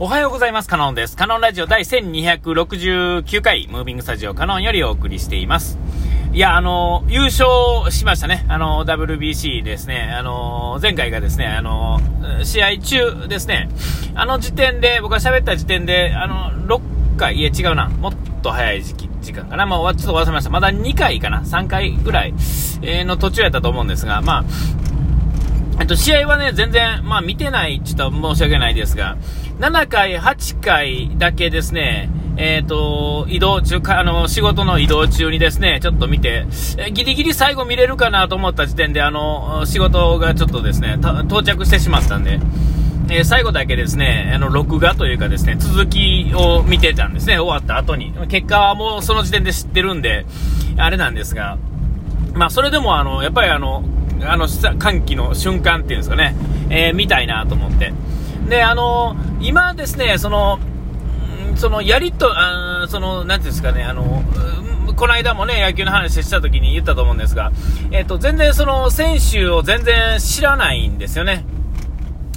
おはようございます。カノンです。カノンラジオ第1269回、ムービングスタジオカノンよりお送りしています。いや、あの、優勝しましたね。あの、WBC ですね。あの、前回がですね、あの、試合中ですね。あの時点で、僕が喋った時点で、あの、6回、いや違うな。もっと早い時期、時間かな。まあ、ちょっと忘れました。まだ2回かな。3回ぐらい、え、の途中やったと思うんですが、まあ、えっと、試合はね、全然、まあ見てないちょっと申し訳ないですが、7回、8回だけですね、えっ、ー、と、移動中か、あの、仕事の移動中にですね、ちょっと見て、えギリギリ最後見れるかなと思った時点で、あの、仕事がちょっとですね、到着してしまったんで、えー、最後だけですね、あの、録画というかですね、続きを見てたんですね、終わった後に。結果はもうその時点で知ってるんで、あれなんですが、まあ、それでもあの、やっぱりあの、あの、歓喜の瞬間っていうんですかね、えー、見たいなと思って。で、あの今ですね、その、そのやりと、あその、なんていうんですかね、あの、この間もね、野球の話した時に言ったと思うんですが、えっ、と、全然その、選手を全然知らないんですよね。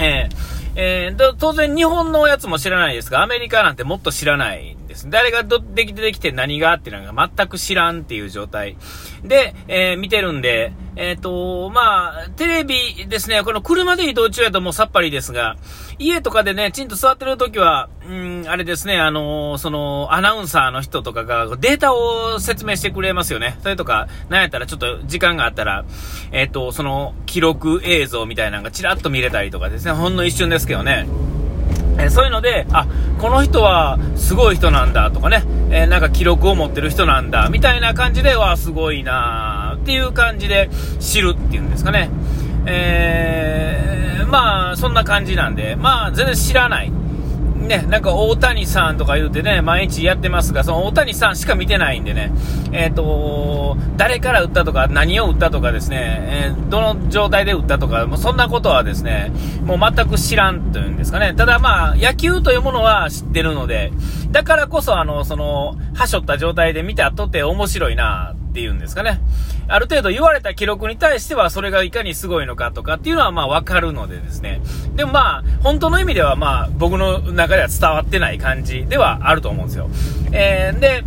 えー、えー、当然日本のやつも知らないですが、アメリカなんてもっと知らないんです。誰がど、できてできて何がっていうのが全く知らんっていう状態で、えー、見てるんで、えっ、ー、と、まあ、テレビですね、この車で移動中やともうさっぱりですが、家とかでね、ちんと座ってる時は、うん、あれですね、あのー、その、アナウンサーの人とかがデータを説明してくれますよね。それとか、なんやったらちょっと時間があったら、えっ、と、その、記録映像みたいなのがちらっと見れたりとかですね、ほんの一瞬ですけどね。えそういうので、あ、この人はすごい人なんだとかね、え、なんか記録を持ってる人なんだ、みたいな感じで、はすごいなっていう感じで知るっていうんですかね。えー、まあ、そんな感じなんで、まあ、全然知らない。ね、なんか大谷さんとか言うてね、毎日やってますが、その大谷さんしか見てないんでね、えっ、ー、と、誰から打ったとか、何を打ったとかですね、えー、どの状態で打ったとか、もうそんなことはですね、もう全く知らんというんですかね。ただまあ、野球というものは知ってるので、だからこそ、あの、その、はしょった状態で見たとて面白いなっていうんですかね。ある程度言われた記録に対してはそれがいかにすごいのかとかっていうのはまあわかるのでですね。でもまあ、本当の意味ではまあ僕の中では伝わってない感じではあると思うんですよ。えー、で、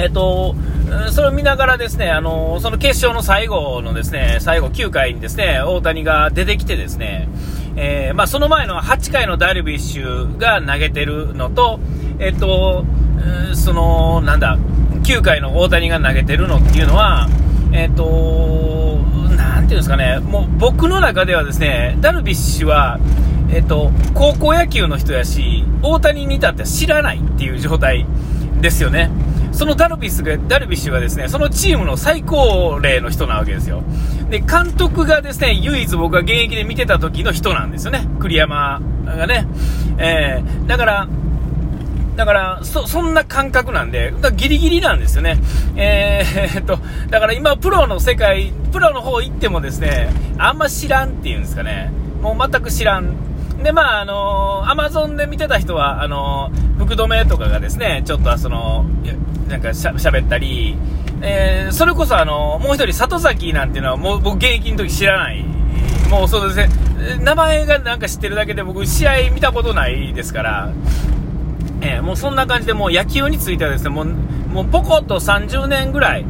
えっと、それを見ながらですね、あの、その決勝の最後のですね、最後9回にですね、大谷が出てきてですね、えー、まあその前の8回のダルビッシュが投げてるのと、えっと、その、なんだ、9回の大谷が投げてるのっていうのは、えっ、ー、と、なんていうんですかね、もう僕の中ではですね、ダルビッシュは、えっ、ー、と、高校野球の人やし、大谷に至っては知らないっていう状態ですよね。そのダルビスが、ダルビッシュがですね、そのチームの最高齢の人なわけですよ。で、監督がですね、唯一僕が現役で見てた時の人なんですよね。栗山がね。えー、だから、だから、そ、そんな感覚なんで、ギリギリなんですよね。えー、っと、だから今、プロの世界、プロの方行ってもですね、あんま知らんっていうんですかね。もう全く知らん。で、まあ、あのー、アマゾンで見てた人は、あのー、福留とかがですね、ちょっとその、なんかしゃ喋ったり、えー、それこそあのー、もう一人、里崎なんていうのは、もう僕現役の時知らない。もうそうですね、名前がなんか知ってるだけで僕試合見たことないですから、えー、もうそんな感じで、もう野球についてはですね、もう、もうポコッと30年ぐらい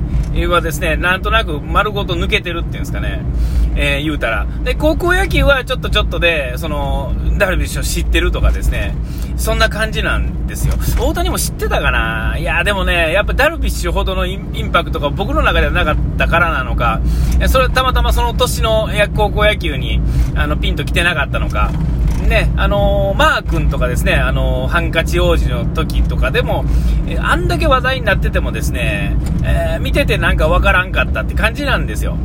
はですね、なんとなく丸ごと抜けてるっていうんですかね、えー、言うたら。で、高校野球はちょっとちょっとで、その、ダルビッシュを知ってるとかですね、そんな感じなんですよ。大谷も知ってたかな？いや、でもね、やっぱダルビッシュほどのインパクトが僕の中ではなかったからなのか、それたまたまその年の高校野球に、あの、ピンと来てなかったのか、ね、あのー、マー君とかですね、あのー、ハンカチ王子の時とかでも、え、あんだけ話題になっててもですね、えー、見ててなんかわからんかったって感じなんですよ。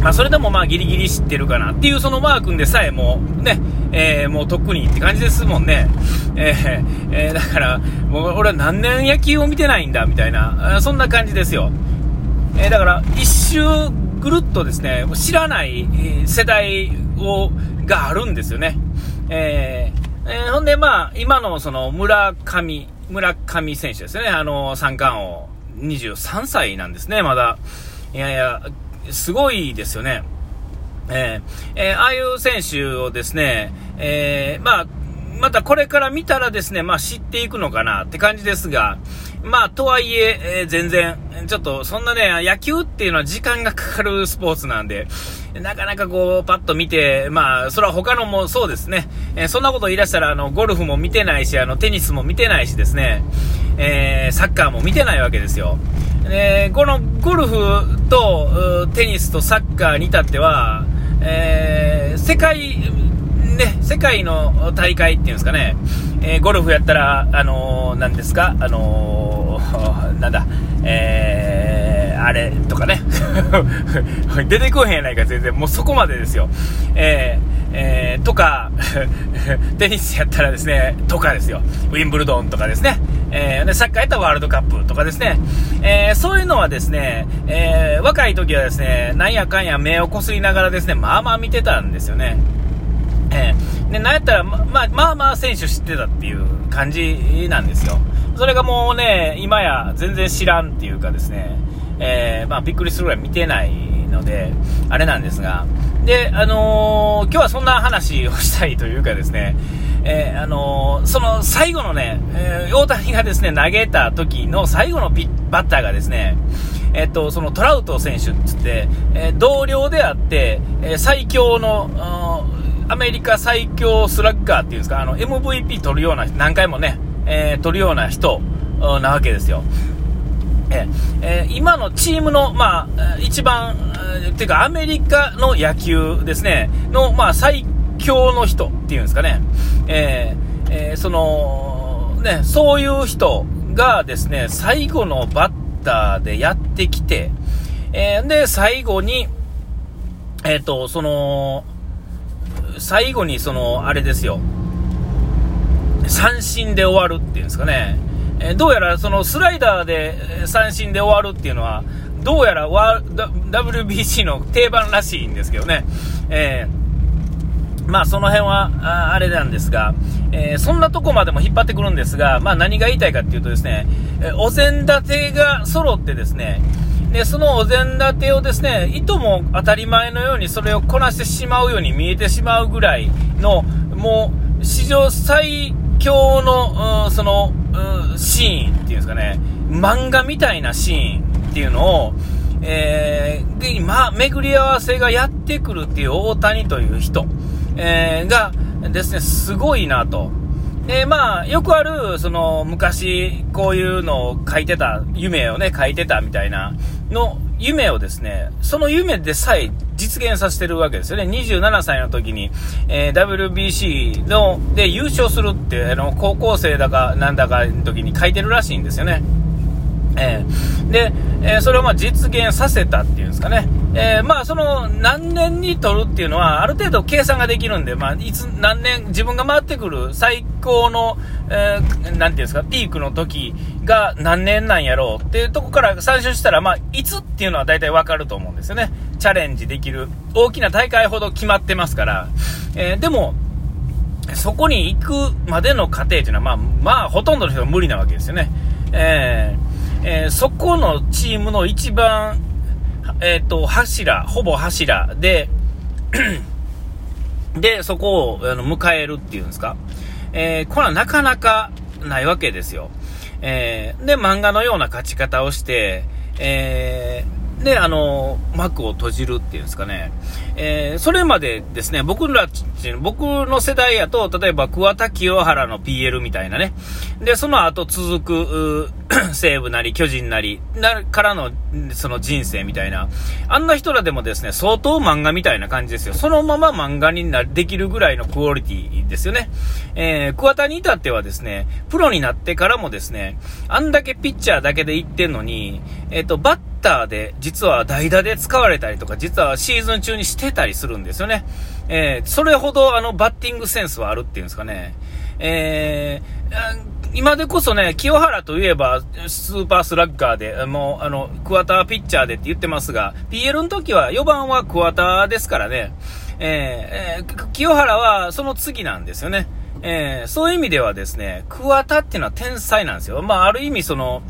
まあ、それでもまあギリギリ知ってるかなっていうそのマー君でさえもね、えー、もうとっくにって感じですもんね。えー、えー、だから、もう俺は何年野球を見てないんだみたいな、そんな感じですよ。え、だから一周ぐるっとですね、知らない世代をがあるんですよね。えー、えー、ほんで、まあ、今のその村上、村上選手ですね。あの、三冠王、23歳なんですね、まだ。いやいや、すごいですよね。えー、えー、ああいう選手をですね、えー、まあ、またこれから見たらですね、まあ知っていくのかなって感じですが、まあとはいえ、えー、全然、ちょっとそんなね、野球っていうのは時間がかかるスポーツなんで、なかなかこう、パッと見て、まあ、それは他のもそうですね、えー、そんなこと言い出したら、あの、ゴルフも見てないし、あの、テニスも見てないしですね、えー、サッカーも見てないわけですよ。えこのゴルフとテニスとサッカーに至っては、え世界、ね、世界の大会っていうんですかね、えー、ゴルフやったら、あのー、なんですか、あのー、なんだ、えー、あれとかね、出てこへんやないか、全然、もうそこまでですよ。えーえー、とか、テニスやったらですね、とかですよ。ウィンブルドンとかですね。えー、サッカーやったらワールドカップとかですね。えー、そういうのはですね、えー、若い時はですね、なんやかんや目をこすりながらですね、まあまあ見てたんですよね。えー、で、なんやったら、ま、まあ、まあ選手知ってたっていう感じなんですよ。それがもうね、今や全然知らんっていうかですね、えー、まあびっくりするぐらい見てないので、あれなんですが、で、あのー、今日はそんな話をしたいというかですね、えー、あのー、その最後のね、え大谷がですね、投げた時の最後のピバッターがですね、えっと、そのトラウト選手っつって、え同僚であって、え最強の、アメリカ最強スラッガーっていうんですか、あの、MVP 取るような、何回もね、えー、取るような人なわけですよ。ええー、今のチームの、まあ、一番、えー、ていうかアメリカの野球ですね、の、まあ、最強の人っていうんですかね、えー、えー、その、ね、そういう人がですね、最後のバッターでやってきて、え、で、最後に、えっ、と、その、最後にその、あれですよ、三振で終わるっていうんですかね、えどうやらそのスライダーで三振で終わるっていうのは、どうやら WBC の定番らしいんですけどね、えー、まあその辺はあれなんですが、えー、そんなとこまでも引っ張ってくるんですが、まあ何が言いたいかっていうとですね、えお膳立てが揃ってですね、で、そのお膳立てをですね、いとも当たり前のようにそれをこなしてしまうように見えてしまうぐらいの、もう、史上最強の、その、シーンっていうんですかね、漫画みたいなシーンっていうのを、えー、で、今、巡り合わせがやってくるっていう大谷という人、えー、がですね、すごいなと。で、まあ、よくある、その、昔、こういうのを書いてた、夢をね、書いてたみたいなの夢をですね、その夢でさえ実現させてるわけですよね。27歳の時に、えー、WBC の、で優勝するって、あの、高校生だかなんだかの時に書いてるらしいんですよね。えー、で、えー、それをま実現させたっていうんですかね。えー、まあ、その、何年に取るっていうのは、ある程度計算ができるんで、まあ、いつ、何年、自分が回ってくる最高の、えー、ていうんですか、ピークの時が何年なんやろうっていうとこから参照したら、まあ、いつっていうのは大体わかると思うんですよね。チャレンジできる。大きな大会ほど決まってますから。えー、でも、そこに行くまでの過程っていうのは、まあ、まあ、ほとんどの人が無理なわけですよね。えー、えー、そこのチームの一番えっ、ー、と、柱、ほぼ柱で で、そこをあの迎えるっていうんですか。えー、これはなかなかないわけですよ。えー、で、漫画のような勝ち方をして、えー、で、あの、幕を閉じるっていうんですかね。えー、それまでですね、僕ら、僕の世代やと、例えば桑田清原の PL みたいなね。で、その後続く、西武なり巨人なり、なからの、その人生みたいな。あんな人らでもですね、相当漫画みたいな感じですよ。そのまま漫画になできるぐらいのクオリティですよね。えー、桑田に至ってはですね、プロになってからもですね、あんだけピッチャーだけで行ってんのに、えっ、ー、と、バッターで、実は代打で使われたりとか、実はシーズン中にしてたりするんですよね。えー、それほどあのバッティングセンスはあるっていうんですかね。えー、今でこそね、清原といえばスーパースラッガーで、もう、あの、クワターピッチャーでって言ってますが、PL の時は4番はクワターですからね、えー、え、清原はその次なんですよね。え、そういう意味ではですね、桑田っていうのは天才なんですよ。まあ、ある意味その、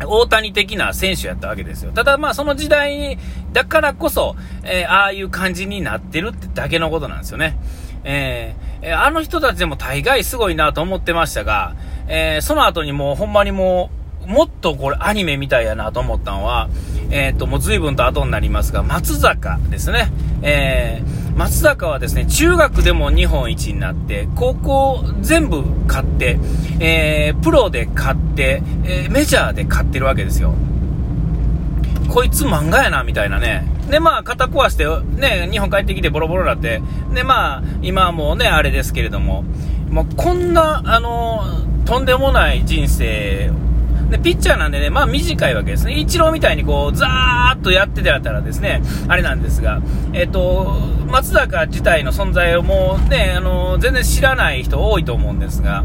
大谷的な選手やったわけですよ。ただまあその時代、だからこそ、えー、ああいう感じになってるってだけのことなんですよね。えー、あの人たちでも大概すごいなと思ってましたが、えー、その後にもうほんまにもう、もっとこれアニメみたいやなと思ったのは、えっ、と、もう随分と後になりますが、松坂ですね。えー、松坂はですね、中学でも日本一になって、高校全部勝って、えー、プロで勝って、えー、メジャーで勝ってるわけですよ。こいつ漫画やな、みたいなね。で、まあ、肩壊して、ね、日本帰ってきてボロボロになって、で、まあ、今はもうね、あれですけれども、もうこんな、あの、とんでもない人生で、ピッチャーなんでね、まあ短いわけですね。イチローみたいにこう、ザーッとやってたらですね、あれなんですが、えっ、と、松坂自体の存在をもうね、あの、全然知らない人多いと思うんですが、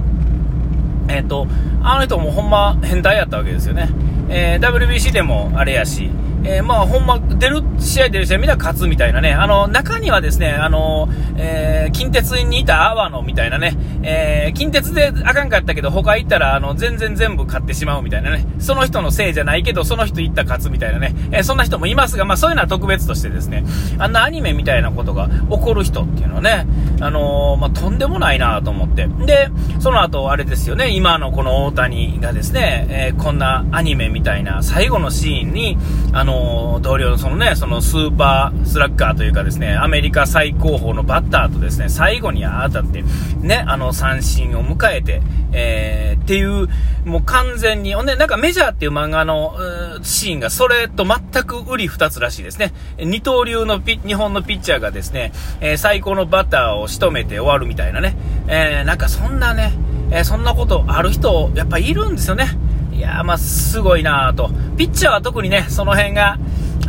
えっ、と、あの人もほんま変態やったわけですよね。えー、WBC でもあれやし、えー、まあ、ほんま、出る試合出る試合みんな勝つみたいなね、あの、中にはですね、あの、えー、近鉄にいた阿波野みたいなね、えー、近鉄であかんかったけど、他行ったら、あの、全然全部勝ってしまうみたいなね、その人のせいじゃないけど、その人行った勝つみたいなね、えそんな人もいますが、まあ、そういうのは特別としてですね、あんなアニメみたいなことが起こる人っていうのはね、あのまあ、とんでもないなと思って。で、その後、あれですよね、今のこの大谷がですね、えこんなアニメみたいな最後のシーンに、あのの同僚のそのね、そのスーパースラッガーというかですね、アメリカ最高峰のバッターとですね、最後に当たって、ね、あの三振を迎えて、えー、っていう、もう完全に、ほんで、なんかメジャーっていう漫画のシーンがそれと全く売り二つらしいですね。二刀流のピ日本のピッチャーがですね、えー、最高のバッターを仕留めて終わるみたいなね、えー、なんかそんなね、えー、そんなことある人、やっぱいるんですよね。いやまあ、すごいなと。ピッチャーは特にね、その辺が、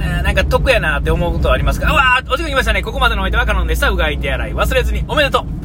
えー、なんか得やなって思うことはありますが、うわー、お時間来ましたね。ここまでのお相手はカノンでした。うがい手洗い忘れずに。おめでとう